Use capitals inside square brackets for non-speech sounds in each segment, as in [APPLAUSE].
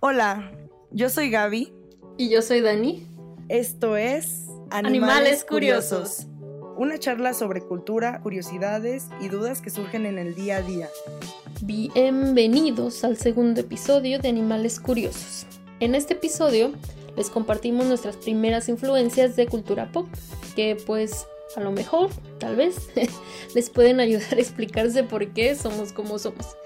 Hola, yo soy Gaby. Y yo soy Dani. Esto es Animales, Curiosos. Una charla sobre cultura, curiosidades y dudas que surgen en el día a día. Bienvenidos al segundo episodio de Animales Curiosos. En este episodio les compartimos nuestras primeras influencias de cultura pop, que pues a lo mejor, tal vez, [LAUGHS] les pueden ayudar a explicarse por qué somos como somos.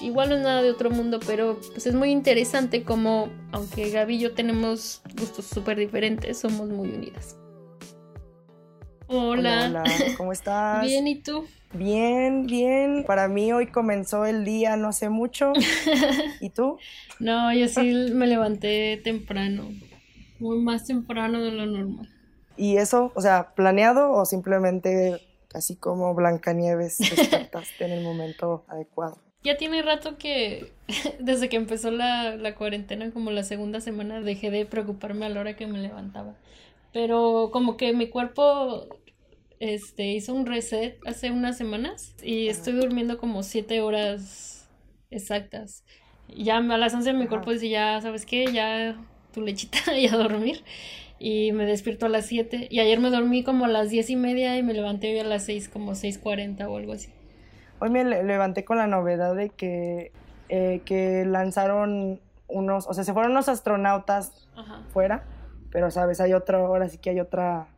Igual no es nada de otro mundo, pero pues es muy interesante como, aunque Gaby y yo tenemos gustos súper diferentes, somos muy unidas. Hola. Hola, ¿cómo [LAUGHS] estás? Bien, ¿y tú? Bien, bien. Para mí hoy comenzó el día no sé mucho. [LAUGHS] ¿Y tú? No, yo sí me levanté temprano, muy más temprano de lo normal. ¿Y eso, o sea, planeado o simplemente así como Blancanieves despertaste en el momento adecuado? [LAUGHS] Ya tiene rato que, [LAUGHS] desde que empezó la, la cuarentena, como la segunda semana, dejé de preocuparme a la hora que me levantaba. Pero como que mi cuerpo este, hizo un reset hace unas semanas y estoy durmiendo como siete horas exactas. Ya a las once mi cuerpo dice, ya, ¿sabes qué? Ya tu lechita [LAUGHS] y a dormir y me despierto a las 7 y ayer me dormí como a las diez y media y me levanté hoy a las 6 como 6.40 o algo así. Hoy me levanté con la novedad de que, eh, que lanzaron unos, o sea, se fueron unos astronautas fuera, pero sabes, hay otra, ahora sí que hay otra,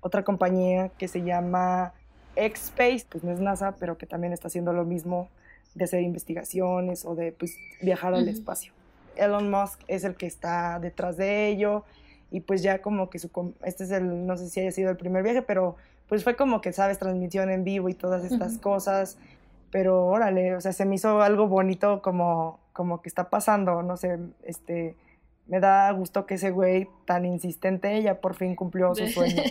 otra compañía que se llama X-Space, pues no es NASA, pero que también está haciendo lo mismo de hacer investigaciones o de pues, viajar al espacio. Elon Musk es el que está detrás de ello y pues ya como que su, este es el, no sé si haya sido el primer viaje, pero pues fue como que, sabes, transmisión en vivo y todas estas cosas, pero órale, o sea, se me hizo algo bonito como, como que está pasando, no sé, este, me da gusto que ese güey tan insistente ya por fin cumplió su [LAUGHS] sueño.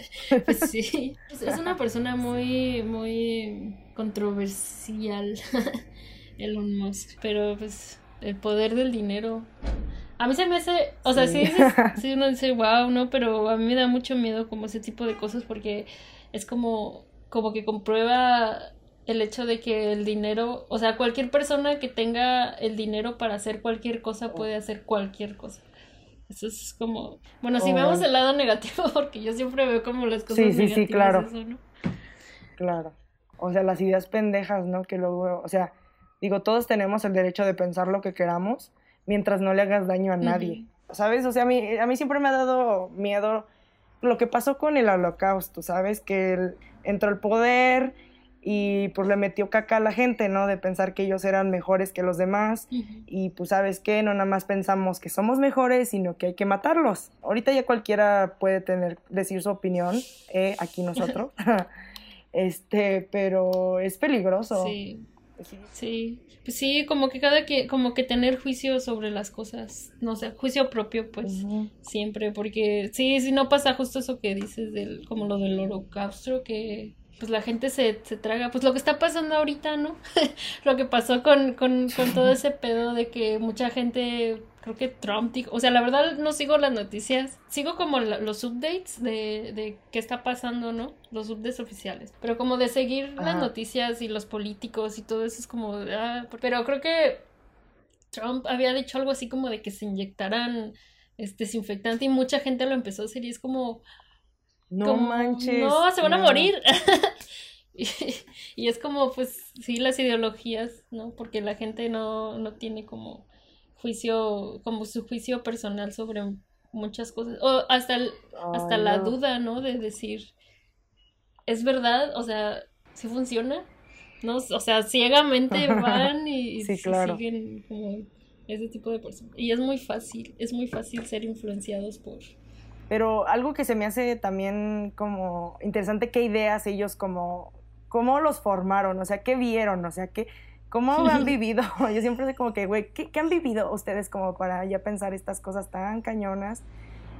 pues sí, es una persona muy, muy controversial, [LAUGHS] Elon Musk, pero pues el poder del dinero a mí se me hace, o sea, sí, sí, [LAUGHS] uno dice, wow, ¿no? Pero a mí me da mucho miedo como ese tipo de cosas porque es como, como que comprueba el hecho de que el dinero, o sea, cualquier persona que tenga el dinero para hacer cualquier cosa puede hacer cualquier cosa. Eso es como, bueno, si vemos el lado negativo, [LAUGHS] porque yo siempre veo como las cosas sí, sí, negativas, sí, claro. eso, ¿no? Claro. O sea, las ideas pendejas, ¿no? Que luego, o sea, digo, todos tenemos el derecho de pensar lo que queramos, mientras no le hagas daño a nadie. ¿Sabes? O sea, a mí, a mí siempre me ha dado miedo lo que pasó con el holocausto, ¿sabes? Que él entró al poder y pues le metió caca a la gente, ¿no? De pensar que ellos eran mejores que los demás y pues sabes qué, no nada más pensamos que somos mejores, sino que hay que matarlos. Ahorita ya cualquiera puede tener, decir su opinión, eh, aquí nosotros, [LAUGHS] [LAUGHS] este, pero es peligroso. Sí. Sí, pues sí, como que cada que, como que tener juicio sobre las cosas, no sé, juicio propio, pues siempre, porque sí, sí no pasa justo eso que dices del, como lo del holocausto, que pues la gente se, se traga, pues lo que está pasando ahorita, ¿no? [LAUGHS] lo que pasó con, con, con todo ese pedo de que mucha gente creo que Trump dijo, o sea, la verdad no sigo las noticias, sigo como los updates de, de qué está pasando, ¿no? Los updates oficiales, pero como de seguir las noticias y los políticos y todo eso es como, ah, pero creo que Trump había dicho algo así como de que se inyectaran este desinfectante y mucha gente lo empezó a hacer y es como... No manches. No, se van a morir. [LAUGHS] y, y, es como, pues, sí, las ideologías, ¿no? Porque la gente no, no tiene como juicio, como su juicio personal sobre muchas cosas, o hasta, hasta la duda, ¿no? De decir, ¿es verdad? O sea, ¿sí funciona? ¿No? O sea, ciegamente [LAUGHS] van y, siguen como ese tipo de personas. Y es muy fácil, es muy fácil ser influenciados por... Pero algo que se me hace también como interesante, qué ideas ellos como, cómo los formaron, o sea, qué vieron, o sea, qué, ¿Cómo han [LAUGHS] vivido? [LAUGHS] Yo siempre sé como que, güey, ¿qué, han vivido ustedes como para ya pensar estas cosas tan cañonas?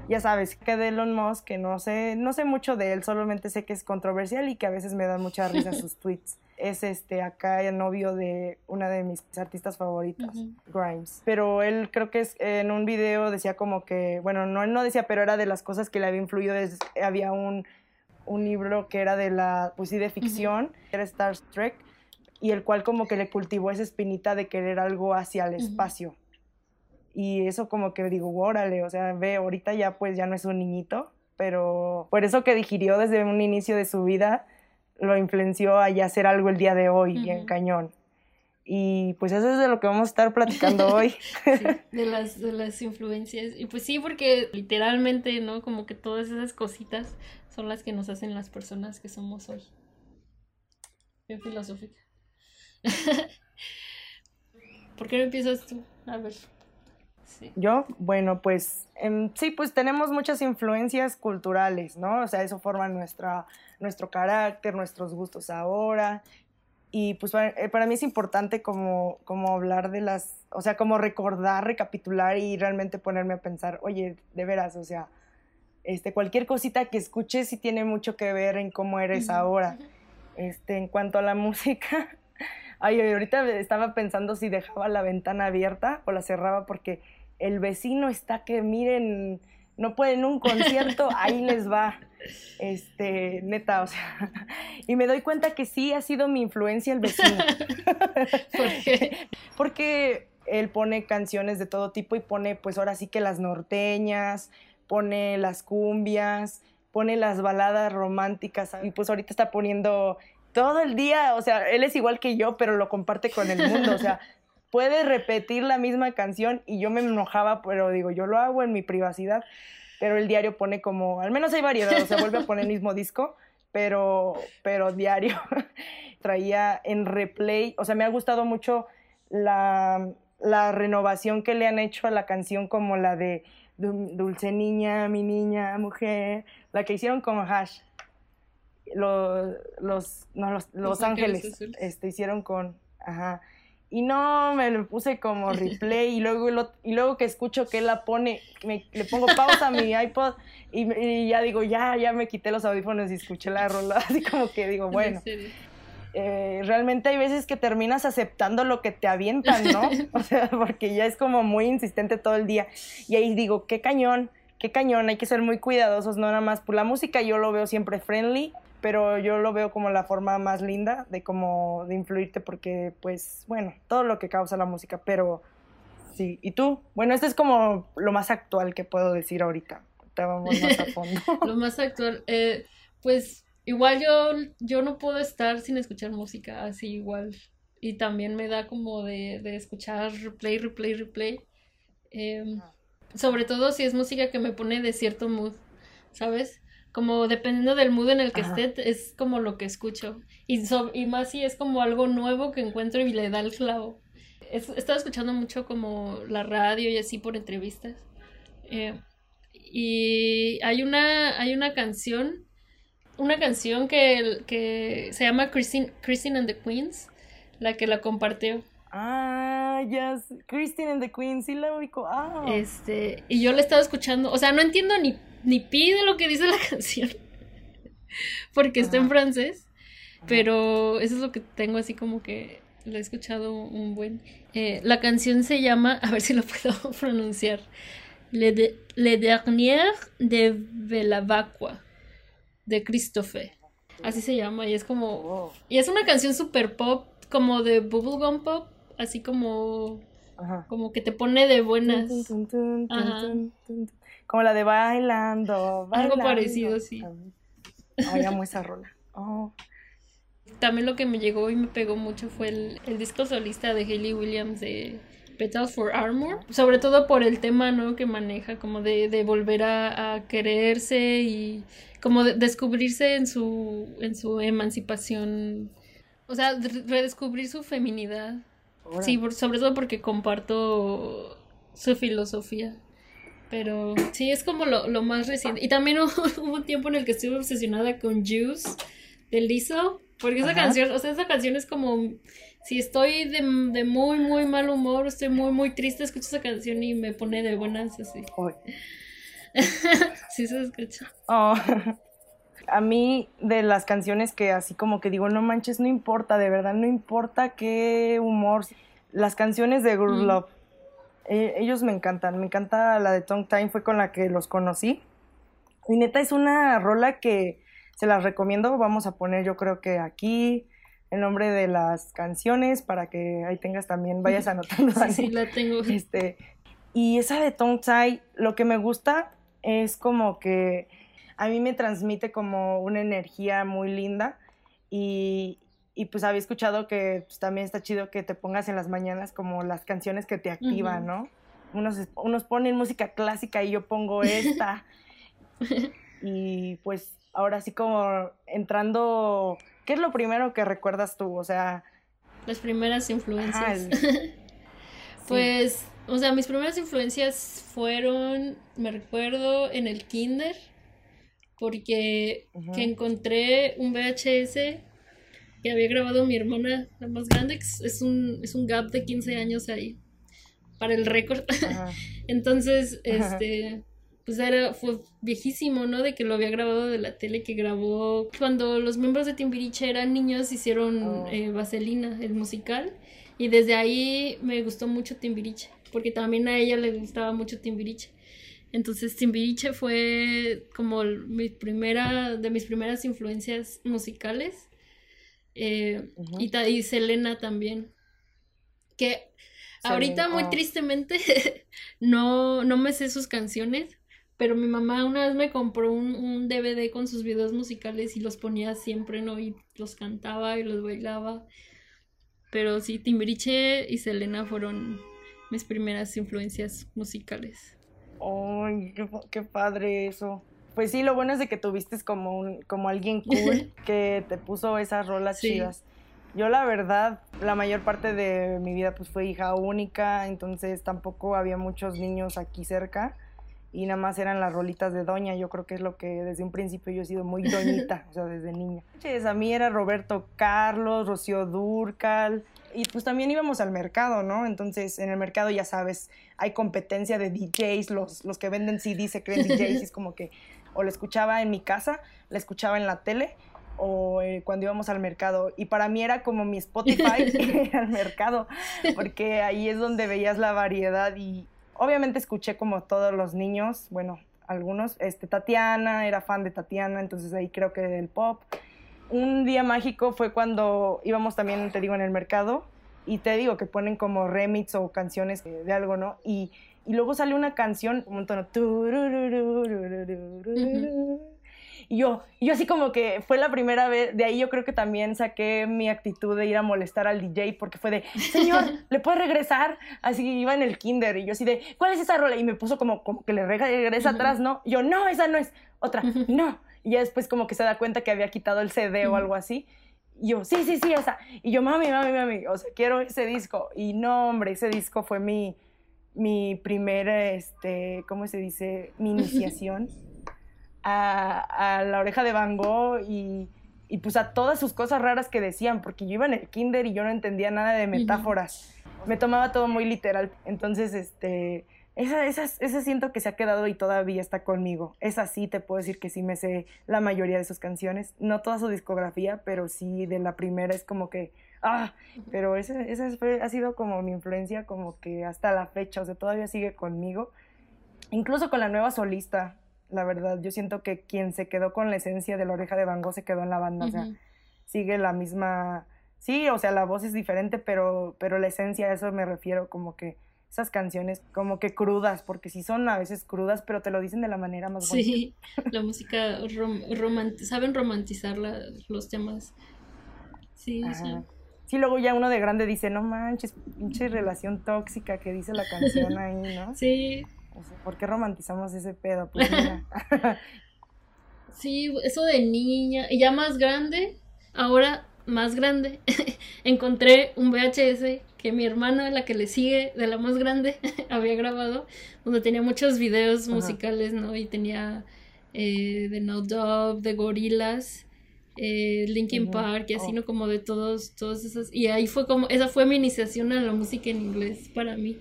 Ya sabes, que de Elon Musk, que no sé, no sé mucho de él, solamente sé que es controversial y que a veces me dan mucha risa [LAUGHS] sus tweets. Es este acá el novio de una de mis artistas favoritas, Grimes. Pero él creo que es, en un video decía como que, bueno, no él no decía, pero era de las cosas que le había influido, había un, un libro que era de la, pues sí, de ficción, era Star Trek, y el cual como que le cultivó esa espinita de querer algo hacia el espacio. Y eso como que digo, órale, o sea, ve, ahorita ya pues ya no es un niñito, pero por eso que digirió desde un inicio de su vida, lo influenció a ya hacer algo el día de hoy, bien cañón. Y pues eso es de lo que vamos a estar platicando [LAUGHS] hoy. [LAUGHS] de, las, de las influencias. Y pues sí, porque literalmente, ¿no? Como que todas esas cositas son las que nos hacen las personas que somos hoy. Bien filosófica. [LAUGHS] ¿Por qué no empiezas tú? A ver. Yo, bueno, pues em, sí, pues tenemos muchas influencias culturales, ¿no? O sea, eso forma nuestra, nuestro carácter, nuestros gustos ahora. Y pues eh, para, mí es importante como, como hablar de las, o sea, como recordar, recapitular y realmente ponerme a pensar, oye, de veras, o sea, este, cualquier cosita que escuches sí tiene mucho que ver en cómo eres ahora. Este, en cuanto a la [LAUGHS] música, ay, ahorita estaba pensando si dejaba la ventana abierta o la cerraba porque el vecino está que miren, no pueden un concierto, [LAUGHS] ahí les va. Este, neta, o sea, [LAUGHS] y me doy cuenta que sí ha sido mi influencia el vecino. [LAUGHS] ¿Por qué? Porque él pone canciones de todo tipo y pone, pues ahora sí que las norteñas, pone las cumbias, pone las baladas románticas y pues ahorita está poniendo todo el día, o sea, él es igual que yo, pero lo comparte con el mundo, o sea, [LAUGHS] puede repetir la misma canción y yo me enojaba, pero digo, yo lo hago en mi privacidad, pero el diario pone como, al menos hay variedad, o sea, vuelve a poner el mismo disco, pero, pero diario [LAUGHS] traía en replay, o sea, me ha gustado mucho la, la renovación que le han hecho a la canción como la de Dulce Niña, mi niña, mujer, la que hicieron con Hash. Los, los, no, los, los, Ángeles, este, hicieron con, ajá, y no, me lo puse como [LAUGHS] replay y luego, y luego que escucho que él la pone, le pongo [LAUGHS] pausa a mi iPod y, ya digo, ya, ya me quité los audífonos y escuché la rola, [LAUGHS] así como que digo, bueno. Eh, realmente hay veces que terminas aceptando lo que te avientan, ¿no? O sea, porque ya es como muy insistente todo el día. Y ahí digo, qué cañón, qué cañón, hay que ser muy cuidadosos, no nada más. Pues la música yo lo veo siempre friendly, pero yo lo veo como la forma más linda de como de influirte porque pues bueno, todo lo que causa la música, pero sí, ¿y tú? Bueno, este es como lo más actual que puedo decir ahorita. Te vamos más a fondo. [LAUGHS] lo más actual, eh, pues igual yo, yo no puedo estar sin escuchar música, así igual. Y también me da como de, de escuchar replay, replay, replay. Em, sobre todo si es música que me pone de cierto mood, ¿sabes? Como dependiendo del mood en el que esté, es como lo que escucho. Y, y más si es como algo nuevo que encuentro y le da el clavo. He estado escuchando mucho como la radio y así por entrevistas. Eh, y hay una, hay una canción, una canción que, que se llama Christine, Christine and the Queens, la que la compartió. Ah, ya, Christine and the Queens, sí la ubico. Ah. Este, y yo la estaba escuchando, o sea, no entiendo ni ni pide lo que dice la [LAUGHS] canción. Porque está en francés. Pero eso es lo que tengo así como que lo he escuchado un buen. Eh, la canción se llama, a ver si lo [LAUGHS] puedo pronunciar. Le, de, Le Dernier de Belavacqua, de Christophe. Así se llama, y es como. Y es una canción super pop, como de bubblegum pop, así como. Como que te pone de buenas. Como la de bailando, Algo parecido, sí. Ay, amo esa rola. Oh. También lo que me llegó y me pegó mucho fue el, disco solista de Hayley Williams de Petals for Armor, sobre todo por el tema ¿no? que maneja, como de, de volver a, quererse y como de descubrirse en su, en su emancipación, o sea, redescubrir su feminidad. Sí, sobre todo porque comparto su filosofía. Pero sí, es como lo, lo más reciente. Y también [LAUGHS] hubo, un tiempo en el que estuve obsesionada con Juice de Lizzo. Porque esa canción, o sea, esa canción es como. Si estoy de, de, muy, muy mal humor, estoy muy, muy triste, escucho esa canción y me pone de buenas así. [LAUGHS] sí se escucha. Oh. A mí, de las canciones que así como que digo, no manches, no importa, de verdad, no importa qué humor. Las canciones de mm. Love eh, ellos me encantan, me encanta la de Tongue Time, fue con la que los conocí. Y neta es una rola que se las recomiendo, vamos a poner yo creo que aquí el nombre de las canciones para que ahí tengas también, vayas [LAUGHS] anotando. sí, la tengo. Este, Y esa de Tong Tsai, lo que me gusta es como que a mí me transmite como una energía muy linda y, y pues había escuchado que pues, también está chido que te pongas en las mañanas como las canciones que te activan, ¿no? Unos, unos ponen música clásica y yo pongo esta. [LAUGHS] y pues ahora sí como entrando, ¿qué es lo primero que recuerdas tú? O sea... Las primeras influencias. [LAUGHS] pues, o sea, mis primeras influencias fueron, me recuerdo, en el kinder porque que encontré un VHS que había grabado mi hermana, la más grande, es un, es un gap de 15 años ahí, para el récord. [LAUGHS] Entonces, este, pues era, fue viejísimo, ¿no? De que lo había grabado de la tele que grabó. Cuando los miembros de Timbiriche eran niños, hicieron oh. eh, Vaselina, el musical, y desde ahí me gustó mucho Timbiriche, porque también a ella le gustaba mucho Timbiriche. Entonces Timbiriche fue como mi primera, de mis primeras influencias musicales. Eh, y, Selena también. Que ahorita muy oh. tristemente [LAUGHS] no, no me sé sus canciones, pero mi mamá una vez me compró un, un, DVD con sus videos musicales y los ponía siempre, ¿no? Y los cantaba y los bailaba. Pero sí, Timbiriche y Selena fueron mis primeras influencias musicales. ¡Ay, qué, padre eso! Pues sí, lo bueno es de que tuviste como, un, como alguien cool [LAUGHS] que te puso esas rolas chidas. Yo la verdad, la mayor parte de mi vida pues fue hija única, entonces tampoco había muchos niños aquí cerca y nada más eran las rolitas de doña. Yo creo que es lo que desde un principio yo he sido muy doñita, [LAUGHS] o sea, desde niña. A mí era Roberto Carlos, Rocío Durcal, y pues también íbamos al mercado, ¿no? Entonces, en el mercado ya sabes, hay competencia de DJs, los, los que venden CD se creen DJs, y es como que o lo escuchaba en mi casa, la escuchaba en la tele, o eh, cuando íbamos al mercado. Y para mí era como mi Spotify [LAUGHS] [LAUGHS] al mercado, porque ahí es donde veías la variedad y obviamente escuché como todos los niños, bueno, algunos, este, Tatiana, era fan de Tatiana, entonces ahí creo que del pop un día mágico fue cuando íbamos también, te digo, en el mercado y te digo que ponen como remix o canciones de algo, ¿no? Y, y luego sale una canción, un tono. Y yo, yo así como que fue la primera vez, de ahí yo creo que también saqué mi actitud de ir a molestar al DJ porque fue de, señor, [LAUGHS] ¿le puede regresar? Así iba en el kinder y yo así de, ¿cuál es esa rola? Y me puso como, como que le regresa atrás, ¿no? Y yo, no, esa no es, otra, no. Y ya después como que se da cuenta que había quitado el CD o algo así. Y yo, sí, sí, sí, esa. Y yo, mami, mami, mami, o sea, quiero ese disco. Y no, hombre, ese disco fue mi, mi primera, este, ¿cómo se dice? Mi iniciación [LAUGHS] a, a la oreja de Van Gogh y, y, pues a todas sus cosas raras que decían, porque yo iba en el kinder y yo no entendía nada de metáforas. Me tomaba todo muy literal. Entonces, este, esa, esa, esa, siento que se ha quedado y todavía está conmigo. Esa sí, te puedo decir que sí me sé la mayoría de sus canciones. No toda su discografía, pero sí de la primera es como que, ah, pero esa, esa ha sido como mi influencia como que hasta la fecha, o sea, todavía sigue conmigo. Incluso con la nueva solista, la verdad, yo siento que quien se quedó con la esencia de la oreja de Van Gogh se quedó en la banda, o sea, sigue la misma, sí, o sea, la voz es diferente, pero, pero la esencia, a eso me refiero, como que esas canciones como que crudas, porque sí son a veces crudas, pero te lo dicen de la manera más bonita. Sí, [LAUGHS] la música, saben romantizar los temas. Sí, sí. luego ya uno de grande dice, no manches, pinche relación tóxica que dice la canción [LAUGHS] ahí, ¿no? Sí. ¿Por qué romantizamos ese pedo? Pues [LAUGHS] sí, eso de niña, y ya más grande, ahora más grande, [LAUGHS] encontré un VHS que mi hermana, la que le sigue, de la más grande, había grabado, donde tenía muchos videos musicales, ¿no? Y tenía eh, de No Dove, de Gorilas, eh, Linkin Park, y así, oh. ¿no? Como de todos, todas esas. Y ahí fue como, esa fue mi iniciación a la música en inglés para mí.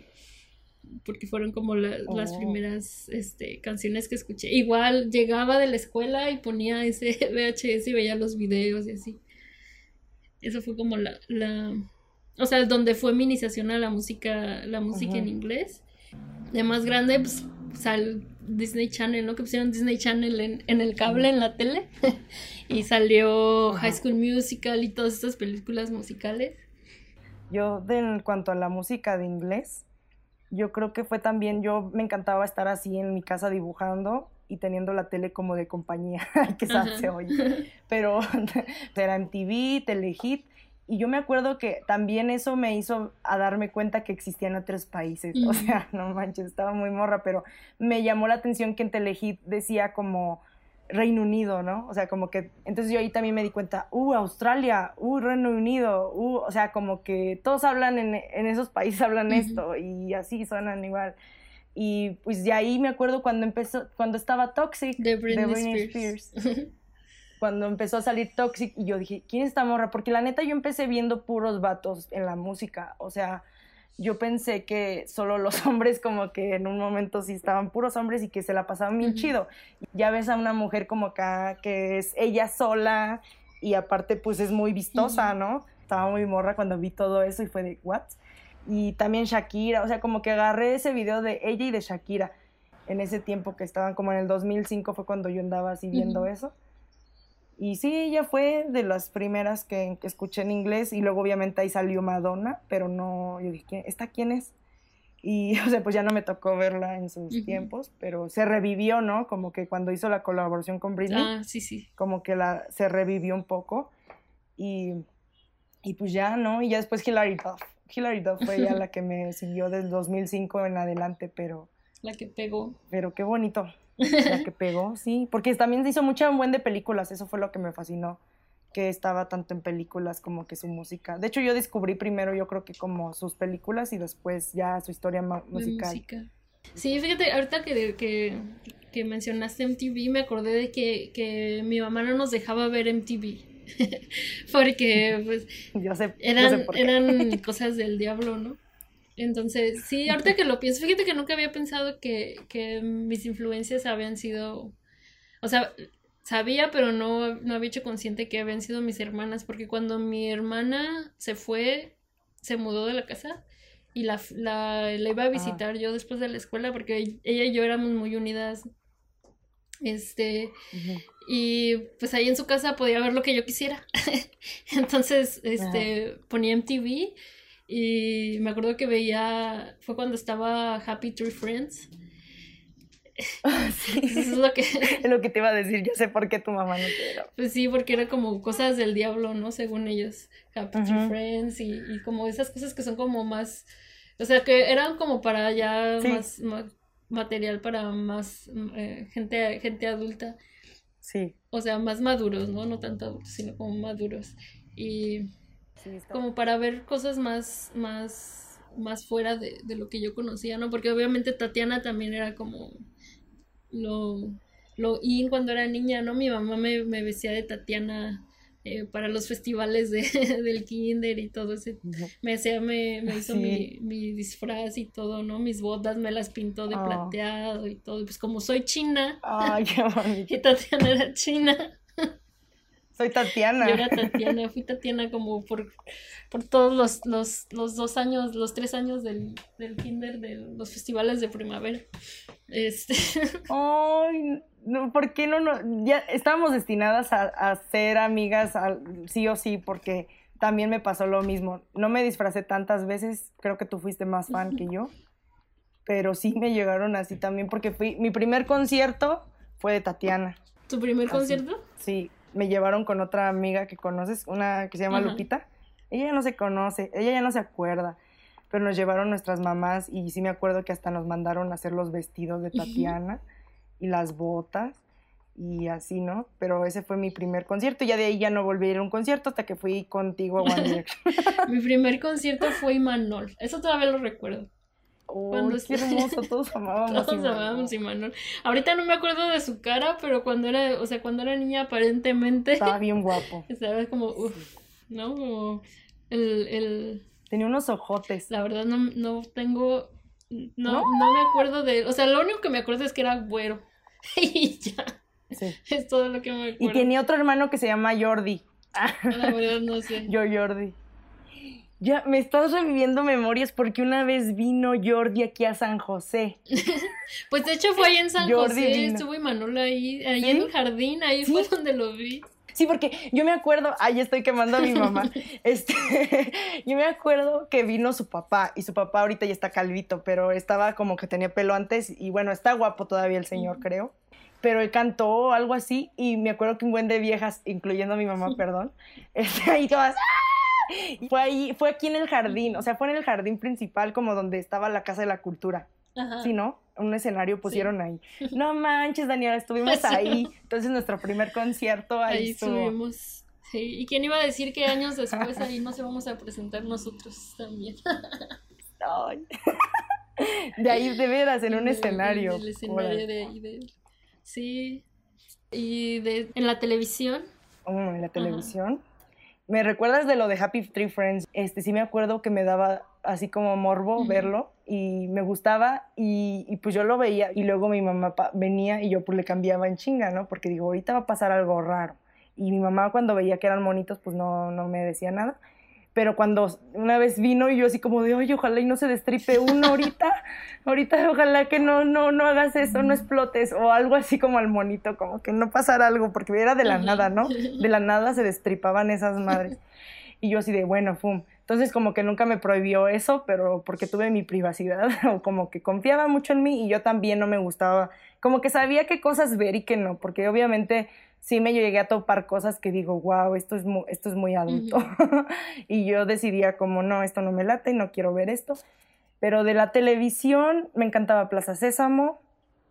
Porque fueron como las oh. primeras este, canciones que escuché. Igual llegaba de la escuela y ponía ese [LAUGHS] VHS y veía los videos y así. Eso fue como la, la o sea, donde fue mi iniciación a la música, la música en inglés. De más grande, pues, sal Disney Channel, ¿no? Que pusieron Disney Channel en, en el cable, en la tele. [LAUGHS] y salió High School Musical y todas estas películas musicales. Yo, en cuanto a la música de inglés, yo creo que fue también, yo me encantaba estar así en mi casa dibujando y teniendo la tele como de compañía, [LAUGHS] que se oye, pero [LAUGHS] era TV, Telehit, y yo me acuerdo que también eso me hizo a darme cuenta que existían otros países, o sea, [LAUGHS] no manches, estaba muy morra, pero me llamó la atención que en Telehit decía como Reino Unido, ¿no? O sea, como que, entonces yo ahí también me di cuenta, uh, Australia, uh, Reino Unido, uh, o sea, como que todos hablan en, en esos países, hablan esto y así suenan igual. Y pues de ahí me acuerdo cuando empezó, cuando estaba Toxic de Britney, Spears. [LAUGHS] cuando empezó a salir Toxic y yo dije, ¿quién es esta morra? Porque la neta yo empecé viendo puros vatos en la música, o sea, yo pensé que solo los [LAUGHS] hombres como que en un momento sí estaban puros hombres y que se la pasaban bien chido. Ya ves a una mujer como acá que es ella sola y aparte pues es muy vistosa, ¿no? Estaba muy morra cuando vi todo eso y fue de, ¿what? Y también Shakira, o sea, como que agarré ese video de ella y de Shakira en ese tiempo que estaban como en el 2005 fue cuando yo andaba así viendo eso. Y sí, ella fue de las primeras que, escuché en inglés y luego obviamente ahí salió Madonna, pero no, yo dije, ¿esta quién es? Y, [LAUGHS] o sea, pues ya no me tocó verla en sus tiempos, pero se revivió, ¿no? Como que cuando hizo la colaboración con Britney. Ah, sí, sí. Como que la, se revivió un poco. Y, y pues ya, ¿no? Y ya después Hilary Duff. Hilary Duff fue ya [LAUGHS] la que me siguió desde 2005 en adelante, pero... La que pegó. Pero qué bonito. La que pegó, sí. Porque también se hizo mucha buen de películas, eso fue lo que me fascinó. Que estaba tanto en películas como que su música. De hecho, yo descubrí primero, yo creo que como sus películas y después ya su historia musical. Sí, fíjate, ahorita que, que, que, mencionaste MTV, me acordé de que, que mi mamá no nos dejaba ver MTV. [LAUGHS] Porque, pues, eran, eran [LAUGHS] cosas del diablo, ¿no? Entonces, sí, ahorita que lo pienso, fíjate que nunca había pensado que, que mis influencias habían sido, o sea, sabía, pero no, no había hecho consciente que habían sido mis hermanas, porque cuando mi hermana se fue, se mudó de la casa y la, la, iba a visitar yo después de la escuela, porque ella y yo éramos muy unidas. Este, y pues ahí en su casa podía ver lo que yo quisiera. [LAUGHS] Entonces, este, ponía MTV y me acuerdo que veía, fue cuando estaba Happy Tree Friends. sí. Eso es lo que... [LAUGHS] es lo que te iba a decir, yo sé por qué tu mamá no te era. Pues sí, porque era como cosas del diablo, ¿no? Según ellos. Happy Tree Friends y, y, como esas cosas que son como más... O sea, que eran como para ya más, material para más eh, gente, gente adulta. Sí. O sea, más maduros, ¿no? No tanto adultos, sino como maduros. Y como para ver cosas más, más, más fuera de, de, lo que yo conocía, ¿no? Porque obviamente Tatiana también era como lo, lo in cuando era niña, ¿no? Mi mamá me, me vestía de Tatiana eh, para los festivales de, [LAUGHS] del kinder y todo ese. Me, hacía, me, me hizo mi, mi, disfraz y todo, ¿no? Mis botas me las pintó de ah. plateado y todo. Pues como soy china. Ay, qué [LAUGHS] y Tatiana era china. Soy Tatiana. Yo era Tatiana, fui Tatiana como por, por todos los, los, los dos años, los tres años del, del kinder, de los festivales de primavera. Este. [LAUGHS] Ay, no, ¿por qué no, no? Ya estábamos destinadas a, a ser amigas sí o sí, porque también me pasó lo mismo. No me disfracé tantas veces, creo que tú fuiste más fan que yo, pero sí me llegaron así también, porque fui, mi primer concierto fue de Tatiana. ¿Tu primer concierto? Sí, me llevaron con otra amiga que conoces, una que se llama Lupita. Ella ya no se conoce, ella ya no se acuerda, pero nos llevaron nuestras mamás y sí me acuerdo que hasta nos mandaron a hacer los vestidos de Tatiana y las botas y así, ¿no? Pero ese fue mi primer concierto y ya de ahí ya no volví a ir a un concierto hasta que fui contigo a One [LAUGHS] Direction. mi primer concierto fue Imanol, eso todavía lo recuerdo. Cuando qué hermoso, todos [LAUGHS] amábamos todos amábamos Imanol. Ahorita no me acuerdo de su cara, pero cuando era, o sea, cuando era niña aparentemente... Estaba bien [LAUGHS] guapo. Estaba como, uff, ¿no? Como el, el... Tenía unos ojotes. La verdad no, no tengo... No, no, me acuerdo de... O sea, lo único que me acuerdo es que era güero. [LAUGHS] y ya. Sí. Es todo lo que me acuerdo. Y tenía otro hermano que se llama Jordi. La verdad no sé. Yo Jordi. Ya, me estás reviviendo memorias porque una vez vino Jordi aquí a San José. [LAUGHS] pues de hecho fue ahí en San José, estuvo Manolo ahí, ahí en el jardín, ahí fue donde lo vi. Sí, porque yo me acuerdo, ahí estoy quemando a mi mamá. [LAUGHS] Este, [LAUGHS] yo me acuerdo que vino su papá y su papá ahorita ya está calvito, pero estaba como que tenía pelo antes y bueno, está guapo todavía el señor, creo. Pero él cantó algo así y me acuerdo que un buen de viejas, incluyendo a mi mamá, perdón, este, ahí todas, ¡ah! [LAUGHS] Fue ahí, fue aquí en el jardín, o sea, fue en el jardín principal como donde estaba la Casa de la Cultura. Sí, ¿no? Un escenario pusieron ahí. [LAUGHS] No manches, Daniela, estuvimos ahí. Entonces nuestro primer concierto ahí, ahí estuvimos. Sí, ¿y quién iba a decir que años después ahí nos íbamos a presentar nosotros también? [LAUGHS] De ahí de veras, en un escenario. el escenario de ahí, de... Sí. Y de, en la televisión. Oh, en la televisión. ¿Me recuerdas de lo de Happy Tree Friends? Este, sí me acuerdo que me daba así como morbo verlo y me gustaba y, y, pues yo lo veía y luego mi mamá venía y yo pues le cambiaba en chinga, ¿no? Porque digo, ahorita va a pasar algo raro. Y mi mamá cuando veía que eran monitos pues no, no me decía nada pero cuando una vez vino y yo así como de, oye, ojalá y no se destripe uno ahorita, [LAUGHS] ahorita ojalá que no, no, no hagas eso, no explotes, o algo así como al monito, como que no pasara algo, porque era de la nada, ¿no? [LAUGHS] De la nada se destripaban esas madres. Y yo así de, bueno, fum. Entonces como que nunca me prohibió eso, pero porque tuve mi privacidad, [LAUGHS] o como que confiaba mucho en mí y yo también no me gustaba, como que sabía qué cosas ver y qué no, porque obviamente sí me llegué a topar cosas que digo, wow, esto es muy, esto es muy adulto. [LAUGHS] y yo decidía como, no, esto no me late, no quiero ver esto. Pero de la televisión me encantaba Plaza Sésamo.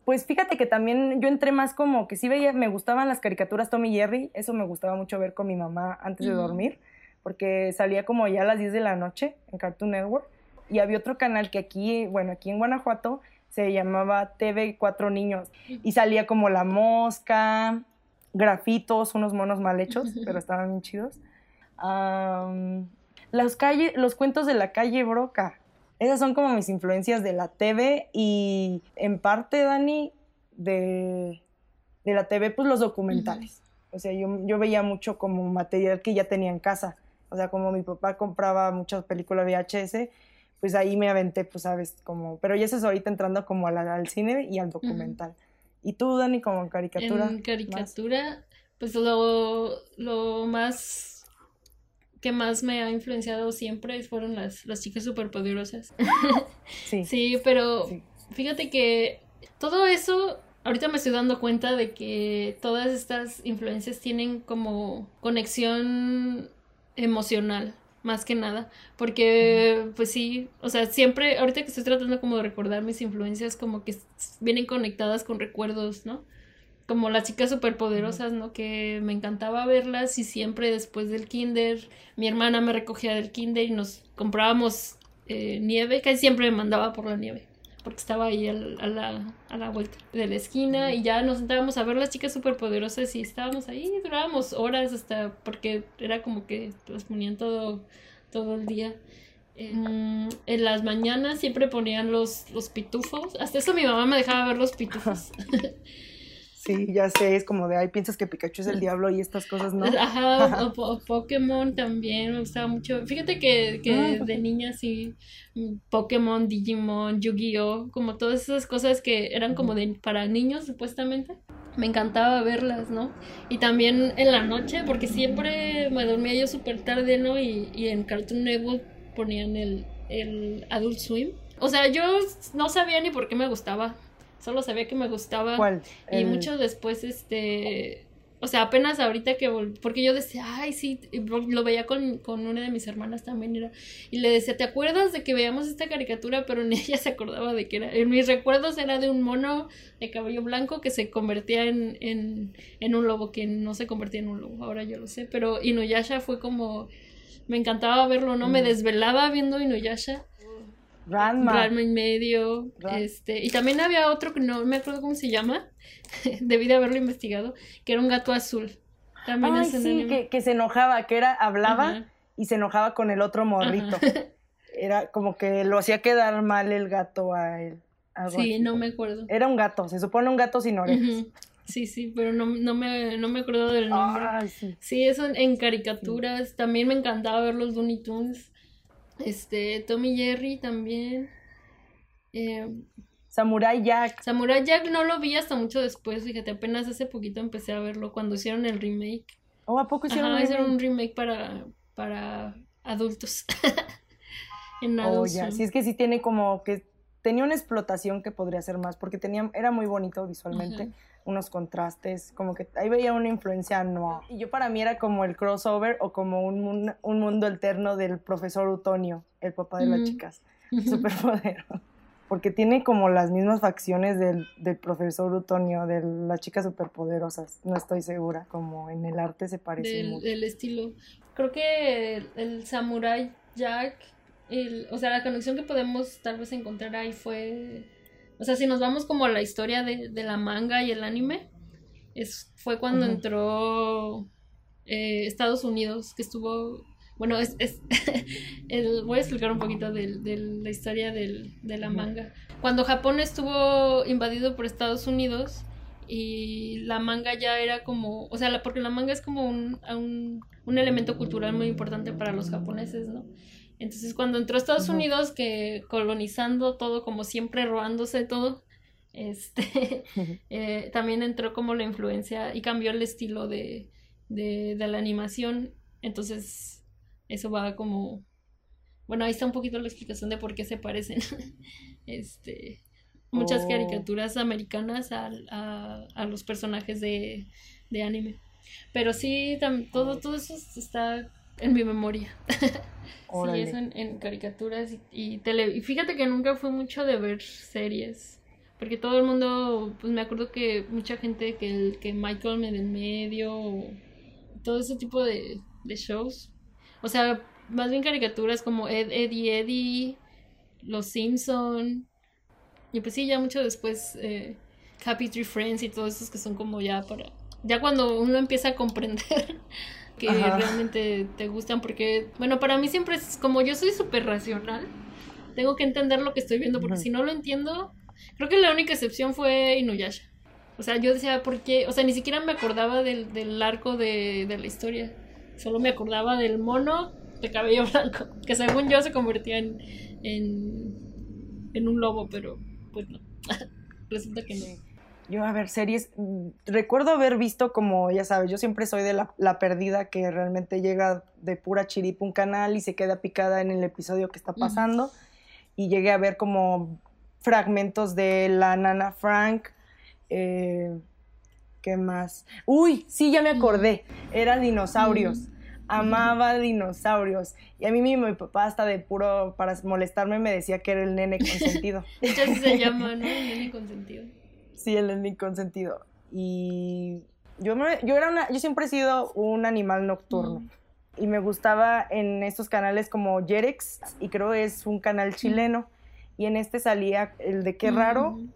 Pues fíjate que también yo entré más como que sí veía, me gustaban las caricaturas Tommy y Jerry, eso me gustaba mucho ver con mi mamá antes de dormir, porque salía como ya a las 10 de la noche en Cartoon Network. Y había otro canal que aquí, bueno, aquí en Guanajuato se llamaba TV Cuatro Niños y salía como La Mosca, grafitos, unos monos mal hechos, [LAUGHS] pero estaban bien chidos. los, los cuentos de la calle Broca. Esas son como mis influencias de la TV y en parte, Dani, de, de la TV, pues los documentales. O sea, yo, yo, veía mucho como material que ya tenía en casa. O sea, como mi papá compraba muchas películas VHS, pues ahí me aventé, pues sabes, como... Pero ya es ahorita entrando como al cine y al documental. ¿Y tú, Dani, como en caricatura? En caricatura, pues lo, lo más que más me ha influenciado siempre fueron las, las chicas superpoderosas. [LAUGHS] sí. sí, pero fíjate que todo eso, ahorita me estoy dando cuenta de que todas estas influencias tienen como conexión emocional más que nada, porque pues sí, o sea, siempre, ahorita que estoy tratando como de recordar mis influencias, como que vienen conectadas con recuerdos, ¿no? Como las chicas superpoderosas, ¿no? Que me encantaba verlas y siempre después del kinder, mi hermana me recogía del kinder y nos comprábamos eh, nieve, casi siempre me mandaba por la nieve porque estaba ahí a, la, a la vuelta de la esquina y ya nos sentábamos a ver las chicas superpoderosas y estábamos ahí, durábamos horas hasta porque era como que las ponían todo, todo el día. En, en las mañanas siempre ponían los, los pitufos, hasta eso mi mamá me dejaba ver los pitufos. [LAUGHS] Sí, ya sé, es como de, ay, piensas que Pikachu es el diablo y estas cosas, ¿no? [LAUGHS] Ajá, o, [LAUGHS] Pokémon también me gustaba mucho. Fíjate que, que ah. de niña sí, Pokémon, Digimon, Yu-Gi-Oh, como todas esas cosas que eran como de para niños supuestamente. Me encantaba verlas, ¿no? Y también en la noche, porque siempre me dormía yo súper tarde, ¿no? Y, y en Cartoon Network ponían el, el Adult Swim. O sea, yo no sabía ni por qué me gustaba solo sabía que me gustaba. ¿Cuál? Y mucho después, este, o sea, apenas ahorita que porque yo decía, ay, sí, lo veía con, con una de mis hermanas también, era, y le decía, ¿te acuerdas de que veíamos esta caricatura? Pero ni [LAUGHS] ella se acordaba de que era, en mis recuerdos era de un mono de cabello blanco que se convertía en, en, en un lobo, que no se convertía en un lobo, ahora yo lo sé, pero Inuyasha fue como, me encantaba verlo, ¿no? Me mm. desvelaba viendo Inuyasha Ranma. en medio. Este, y también había otro que no me acuerdo cómo se llama. [LAUGHS] Debí de haberlo investigado. Que era un gato azul. También Ay, sí, que, que, se enojaba, que era, hablaba y se enojaba con el otro morrito. [LAUGHS] Era como que lo hacía quedar mal el gato a él. sí, no me acuerdo. Era un gato, se supone un gato sin orejas. Sí, sí, pero no, no, me, no me acuerdo del nombre. sí. sí. eso en, caricaturas. También me encantaba ver los Looney Tunes. Este, Tommy Jerry también. Eh, Samurai Jack. Samurai Jack no lo vi hasta mucho después, fíjate, apenas hace poquito empecé a verlo cuando hicieron el remake. ¿O a poco hicieron, un, remake? para, para adultos? [LAUGHS] en oh, ya. Sí, es que sí tiene como que tenía una explotación que podría ser más, porque tenía, era muy bonito visualmente, unos contrastes, como que ahí veía una influencia no. Y yo para mí era como el crossover o como un, un mundo alterno del profesor Utonio, el papá de las chicas, [LAUGHS] superpoderoso. Porque tiene como las mismas facciones del, del, profesor Utonio, de las chicas superpoderosas, no estoy segura, como en el arte se parece del, mucho. Del estilo. Creo que el, el Samurai Jack o sea, la conexión que podemos tal vez encontrar ahí fue, o sea, si nos vamos como a la historia de, la manga y el anime, es, fue cuando entró eh, Estados Unidos, que estuvo, bueno, es, es [LAUGHS] voy a explicar un poquito de, la historia de la manga. Cuando Japón estuvo invadido por Estados Unidos, y la manga ya era como, o sea, porque la manga es como un, un, un, elemento cultural muy importante para los japoneses, ¿no? Entonces cuando entró a Estados Unidos, que colonizando todo, como siempre robándose todo, este, [LAUGHS] eh, también entró como la influencia y cambió el estilo de, de, de, la animación. Entonces, eso va como... Bueno, ahí está un poquito la explicación de por qué se parecen [LAUGHS] este, muchas oh. caricaturas americanas a, a, a, los personajes de, de anime. Pero sí, todo, todo eso está en mi memoria. [LAUGHS] sí, eso en, caricaturas y, y, tele. Y fíjate que nunca fue mucho de ver series. Porque todo el mundo, pues me acuerdo que mucha gente que, el, que Michael en medio, todo ese tipo de, de shows. O sea, más bien caricaturas como Ed, Eddie Eddie, Los Simpson. Y pues sí, ya mucho después eh, Happy Tree Friends y todos esos que son como ya para... Ya cuando uno empieza a comprender [LAUGHS] que realmente te gustan porque, bueno, para mí siempre es como yo soy súper racional, tengo que entender lo que estoy viendo porque si no lo entiendo, creo que la única excepción fue Inuyasha. O sea, yo decía, ¿por qué? O sea, ni siquiera me acordaba del, del arco de, de la historia. Solo me acordaba del mono de cabello [LAUGHS] blanco, que según yo se convertía en, en, en un lobo, pero pues no. [LAUGHS] Resulta que no. Yo, a ver, series, mm, recuerdo haber visto como, ya sabes, yo siempre soy de la, perdida que realmente llega de pura chiripa un canal y se queda picada en el episodio que está pasando. Y llegué a ver como fragmentos de la nana Frank. Eh, ¿Qué más? Uy, sí, ya me acordé. Era dinosaurios. Amaba dinosaurios. Y a mí mismo mi papá hasta de puro, para molestarme, me decía que era el nene consentido. [LAUGHS] Entonces se llama, ¿no? [LAUGHS] El nene consentido. Sí, el ending consentido. Y yo, yo, era una, yo siempre he sido un animal nocturno. Mm. Y me gustaba en estos canales como Jerex, y creo es un canal mm. chileno. Y en este salía el de Qué Raro mm.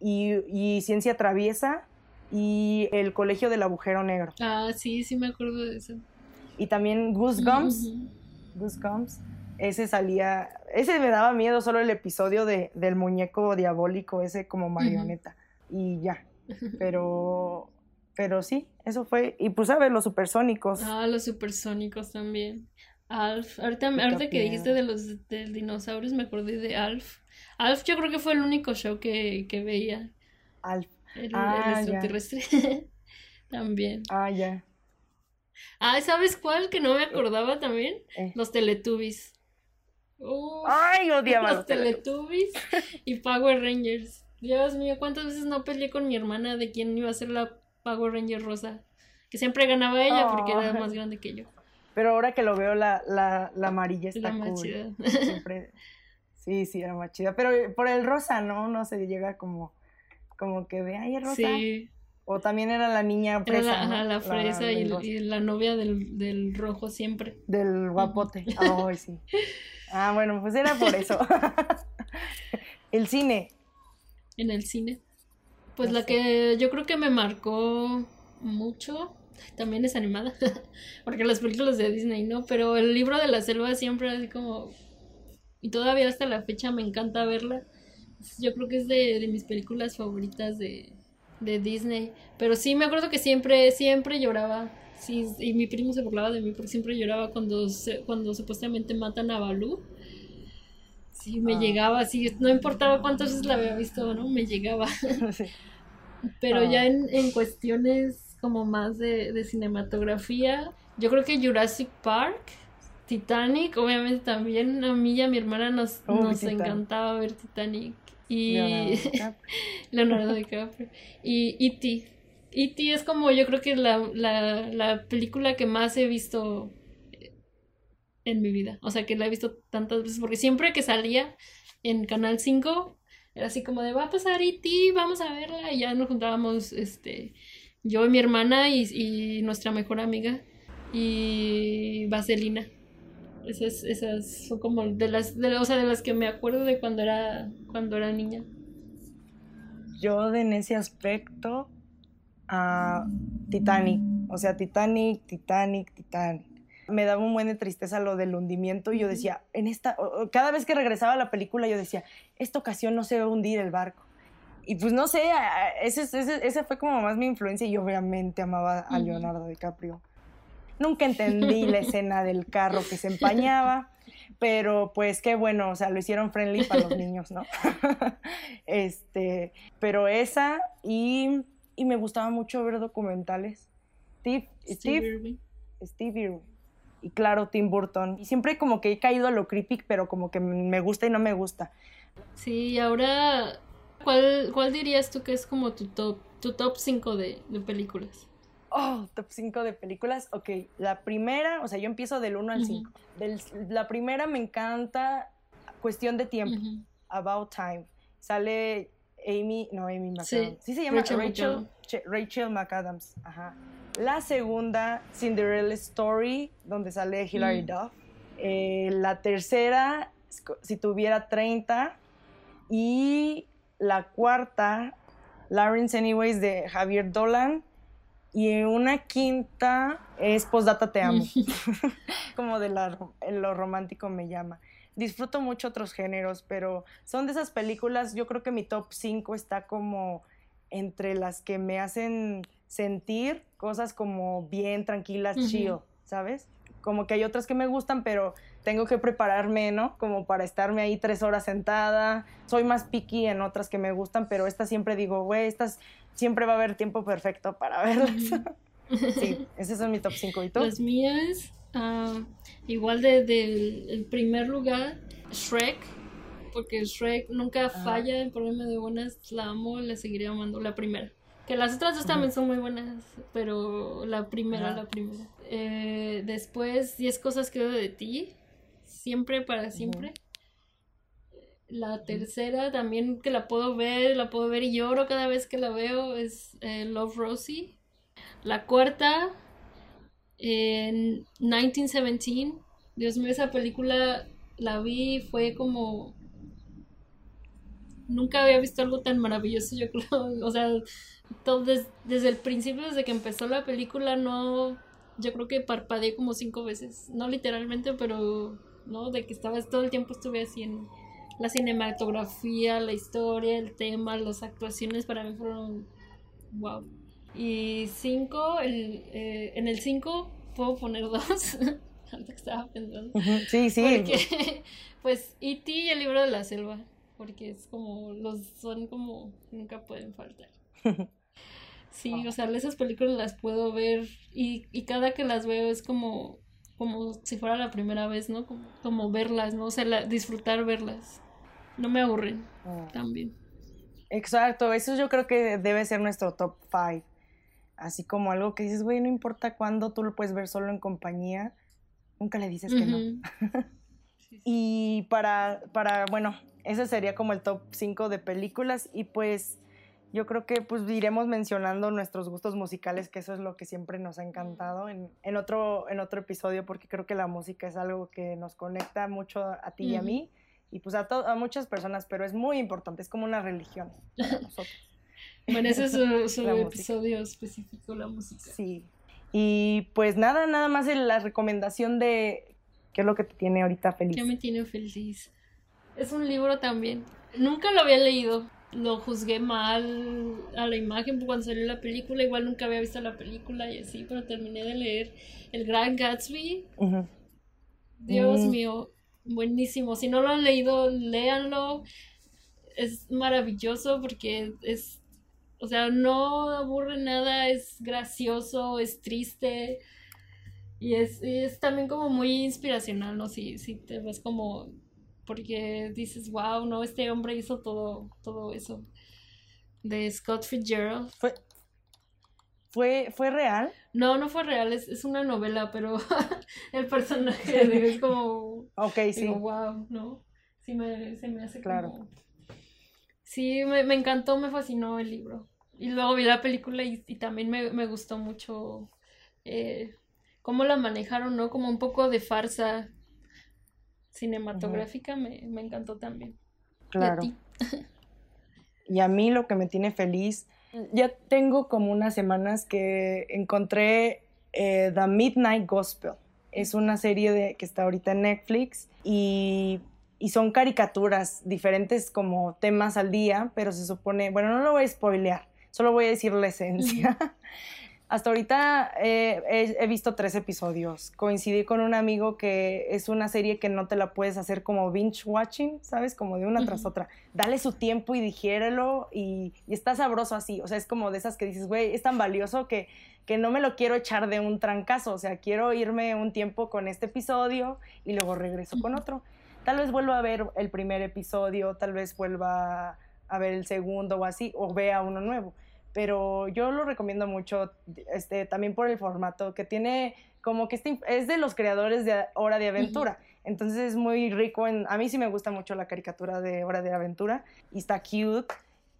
y, y, Ciencia Traviesa y el Colegio del Agujero Negro. Ah, sí, sí me acuerdo de eso. Y también Goosebumps. Goosebumps. Ese salía, ese me daba miedo solo el episodio de, del muñeco diabólico, ese como marioneta y ya. [LAUGHS] Pero, pero sí, eso fue. Y pues, ¿sabes? Los supersónicos. Ah, los supersónicos también. Alf. Ahorita, ahorita que dijiste de los dinosaurios, me acordé de Alf. Alf yo creo que fue el único show que, que veía. Alf. El, ah, extraterrestre. [LAUGHS] también. Ah, ya. Ah, ¿sabes cuál? Que no me acordaba también. Eh. Los Teletubbies. Ay, odiaba los Teletubbies y Power Rangers. Dios mío, ¿cuántas veces no peleé con mi hermana de quién iba a ser la Power Ranger rosa? Que siempre ganaba ella porque era más grande que yo. Pero ahora que lo veo, la, la, la amarilla está la cool. Siempre... Sí, sí, era más chida. Pero por el rosa, ¿no? No se llega como, como que ve, ahí rosa. Sí. O también era la niña fresa. la, la fresa y, la novia del, del, rojo siempre. Del guapote. [LAUGHS] Ay, sí. Ah, bueno, pues era por eso. [LAUGHS] el cine en el cine. Pues la que yo creo que me marcó mucho, también es animada, [LAUGHS] porque las películas de Disney no, pero el libro de la selva siempre así como... Y todavía hasta la fecha me encanta verla. Yo creo que es de, mis películas favoritas de, de Disney. Pero sí, me acuerdo que siempre, siempre lloraba. Sí, y mi primo se burlaba de mí porque siempre lloraba cuando, cuando supuestamente matan a Balú. Sí, me ah. llegaba así, no importaba cuántas veces la había visto, ¿no? Me llegaba. [LAUGHS] Pero ya ah. en, en, cuestiones como más de, cinematografía. Yo creo que Jurassic Park, Titanic, obviamente también a mí y a mi hermana nos, oh, nos encantaba ver Titanic. Y Leonardo [LAUGHS] [LAUGHS] DiCaprio. y E.T. E.T. es como yo creo que la, la, la película que más he visto en mi vida. O sea, que la he visto tantas veces, porque siempre que salía en Canal 5, era así como de, va a pasar E.T., vamos a verla, y ya nos juntábamos, este, yo y mi hermana y, nuestra mejor amiga, y Vaselina. Esas, esas son como de las, de, o sea, de las que me acuerdo de cuando era, cuando era niña. Yo en ese aspecto, a Titanic, o sea, Titanic, Titanic, Titanic me daba un buen de tristeza lo del hundimiento y yo decía, en esta, cada vez que regresaba a la película yo decía, esta ocasión no se va a hundir el barco. Y pues no sé, ese, ese, fue como más mi influencia y yo obviamente amaba a Leonardo DiCaprio. Nunca entendí la [LAUGHS] escena del carro que se empañaba, pero pues qué bueno, o sea, lo hicieron friendly para los niños, ¿no? [LAUGHS] este, pero esa y, y, me gustaba mucho ver documentales. Steve, Steve, Steve Irwin y claro, Tim Burton. Y siempre como que he caído a lo creepy, pero como que me gusta y no me gusta. Sí, y ahora, ¿cuál, cuál dirías tú que es como tu top, tu top 5 de, películas? Oh, top 5 de películas. Ok, la primera, o sea, yo empiezo del 1 al 5. la primera me encanta Cuestión de Tiempo, About Time. Sale Amy, no, Amy McAdams. Sí, se llama Rachel, Rachel, Rachel McAdams. Ajá. La segunda, Cinderella Story, donde sale Hilary mm. Duff. Eh, la tercera, si tuviera 30. Y la cuarta, Lawrence Anyways, de Javier Dolan. Y una quinta es Postdata Te Amo. [LAUGHS] [LAUGHS] Como de lo romántico me llama. Disfruto mucho otros géneros, pero son de esas películas, yo creo que mi top 5 está como entre las que me hacen sentir cosas como bien tranquilas, chido, ¿sabes? Como que hay otras que me gustan, pero tengo que prepararme, ¿no? Como para estarme ahí tres horas sentada. Soy más picky en otras que me gustan, pero estas siempre digo, güey, estas siempre va a haber tiempo perfecto para verlas. [LAUGHS] sí, ese es mi top 5. ¿Y tú? Las mías, uh, igual desde de, el primer lugar, Shrek, porque Shrek nunca falla en problema de buenas, la amo, la seguiré amando, la primera. Que las otras dos también son muy buenas, pero la primera, la primera. Eh, después, 10 cosas que veo de ti, siempre para siempre. La tercera también que la puedo ver, la puedo ver y lloro cada vez que la veo, es eh, Love Rosie. La cuarta, en 1917. Dios mío, esa película la vi, fue como nunca había visto algo tan maravilloso, yo creo. [LAUGHS] O sea, todo desde el principio, desde que empezó la película, no. Yo creo que parpadeé como cinco veces. No literalmente, pero. ¿No? De que estaba todo el tiempo estuve así en la cinematografía, la historia, el tema, las actuaciones para mí fueron. ¡Wow! Y cinco, el, eh, en el cinco puedo poner dos. [LAUGHS] Que estaba pensando. Sí, sí. [LAUGHS] pues, E.T. y el libro de la selva porque es como, los son como, nunca pueden faltar. [LAUGHS] Sí, o sea, esas películas las puedo ver y, y cada que las veo es como, como si fuera la primera vez, ¿no? Como, como verlas, ¿no? O sea, disfrutar verlas. No me aburren ah. también. Exacto, eso yo creo que debe ser nuestro top five. Así como algo que dices, güey, no importa cuándo, tú lo puedes ver solo en compañía, nunca le dices que no. [LAUGHS] y para, para, bueno, ese sería como el top 5 de películas y pues yo creo que pues iremos mencionando nuestros gustos musicales, que eso es lo que siempre nos ha encantado en, en otro, en otro episodio, porque creo que la música es algo que nos conecta mucho a ti y a mí, y pues a, a muchas personas, pero es muy importante, es como una religión para [LAUGHS] nosotros. bueno, ese es su, [LAUGHS] episodio específico, la música. Sí. Y pues nada, nada más la recomendación de qué es lo que te tiene ahorita feliz. ¿Qué me tiene feliz? Es un libro también. Nunca lo había leído. Lo juzgué mal a la imagen cuando salió la película. Igual nunca había visto la película y así, pero terminé de leer El Gran Gatsby. Dios mm. mío, buenísimo. Si no lo han leído, léanlo. Es maravilloso porque es O sea, no aburre nada, es gracioso, es triste. Y es, es también como muy inspiracional, ¿no? Si, si te ves como. Porque dices, wow, no, este hombre hizo todo, todo eso. De Scott Fitzgerald. ¿Fue, fue, ¿Fue real? No, no fue real, es, es una novela, pero [LAUGHS] el personaje es como. Ok, sí. wow, ¿no? Sí, me, se me hace claro. Sí, me, me, encantó, me fascinó el libro. Y luego vi la película y, y también me, me, gustó mucho eh, cómo la manejaron, ¿no? Como un poco de farsa cinematográfica, me, me, encantó también. Claro. ¿Y a, y a mí lo que me tiene feliz ya tengo como unas semanas que encontré eh, The Midnight Gospel. Es una serie de, que está ahorita en Netflix y, y, son caricaturas, diferentes como temas al día, pero se supone, bueno, no lo voy a spoilear, solo voy a decir la esencia. [LAUGHS] Hasta ahorita eh, he, visto tres episodios. Coincidí con un amigo que es una serie que no te la puedes hacer como binge watching, ¿sabes? Como de una tras otra. Dale su tiempo y digiérelo y, y, está sabroso así. O sea, es como de esas que dices, güey, es tan valioso que, que no me lo quiero echar de un trancazo. O sea, quiero irme un tiempo con este episodio y luego regreso con otro. Tal vez vuelva a ver el primer episodio, tal vez vuelva a ver el segundo o así, o vea uno nuevo pero yo lo recomiendo mucho este, también por el formato que tiene como que este, es de los creadores de Hora de Aventura. Entonces es muy rico. En, a mí sí me gusta mucho la caricatura de Hora de Aventura y está cute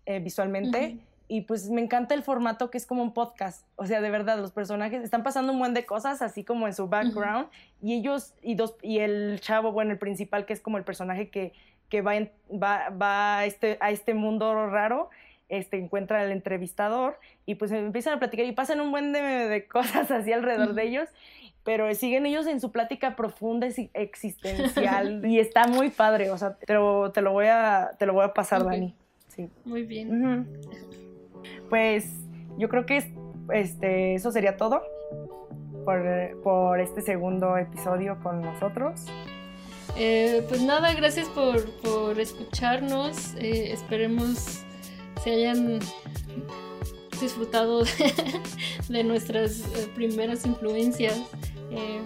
eh, visualmente. Y pues me encanta el formato que es como un podcast. O sea, de verdad, los personajes están pasando un buen de cosas, así como en su background. Y ellos, y, dos, y el chavo, bueno, el principal, que es como el personaje que, que va, va, va a, este, a este mundo raro este, encuentra al entrevistador y pues empiezan a platicar y pasan un buen de, cosas [LAUGHS] así alrededor de ellos, pero siguen ellos en su plática profunda existencial [LAUGHS] y está muy padre, o sea, te lo, te lo, voy, a, te lo voy a pasar, Dani. Sí. Muy bien. Pues yo creo que este, eso sería todo por, por este segundo episodio con nosotros. Eh, pues nada, gracias por, por escucharnos. Eh, esperemos se hayan disfrutado [LAUGHS] de, nuestras eh, primeras influencias, eh,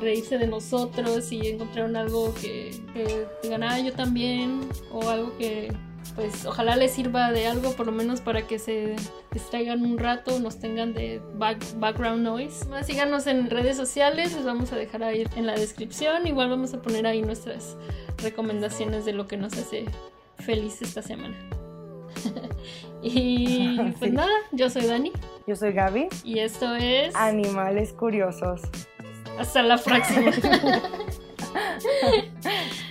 reírse de nosotros y encontraron algo que, que digan, ah, yo también, o algo que pues ojalá les sirva de algo, por lo menos para que se distraigan un rato, nos tengan de background noise. síganos en redes sociales, les vamos a dejar ahí en la descripción. Igual vamos a poner ahí nuestras recomendaciones de lo que nos hace feliz esta semana. [LAUGHS] y pues nada, yo soy Dani. Yo soy Gaby. Y esto es Animales Curiosos. Hasta la próxima. [LAUGHS]